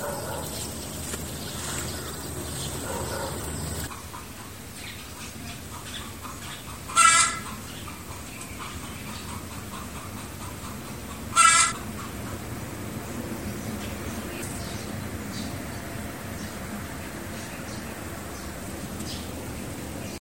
はい。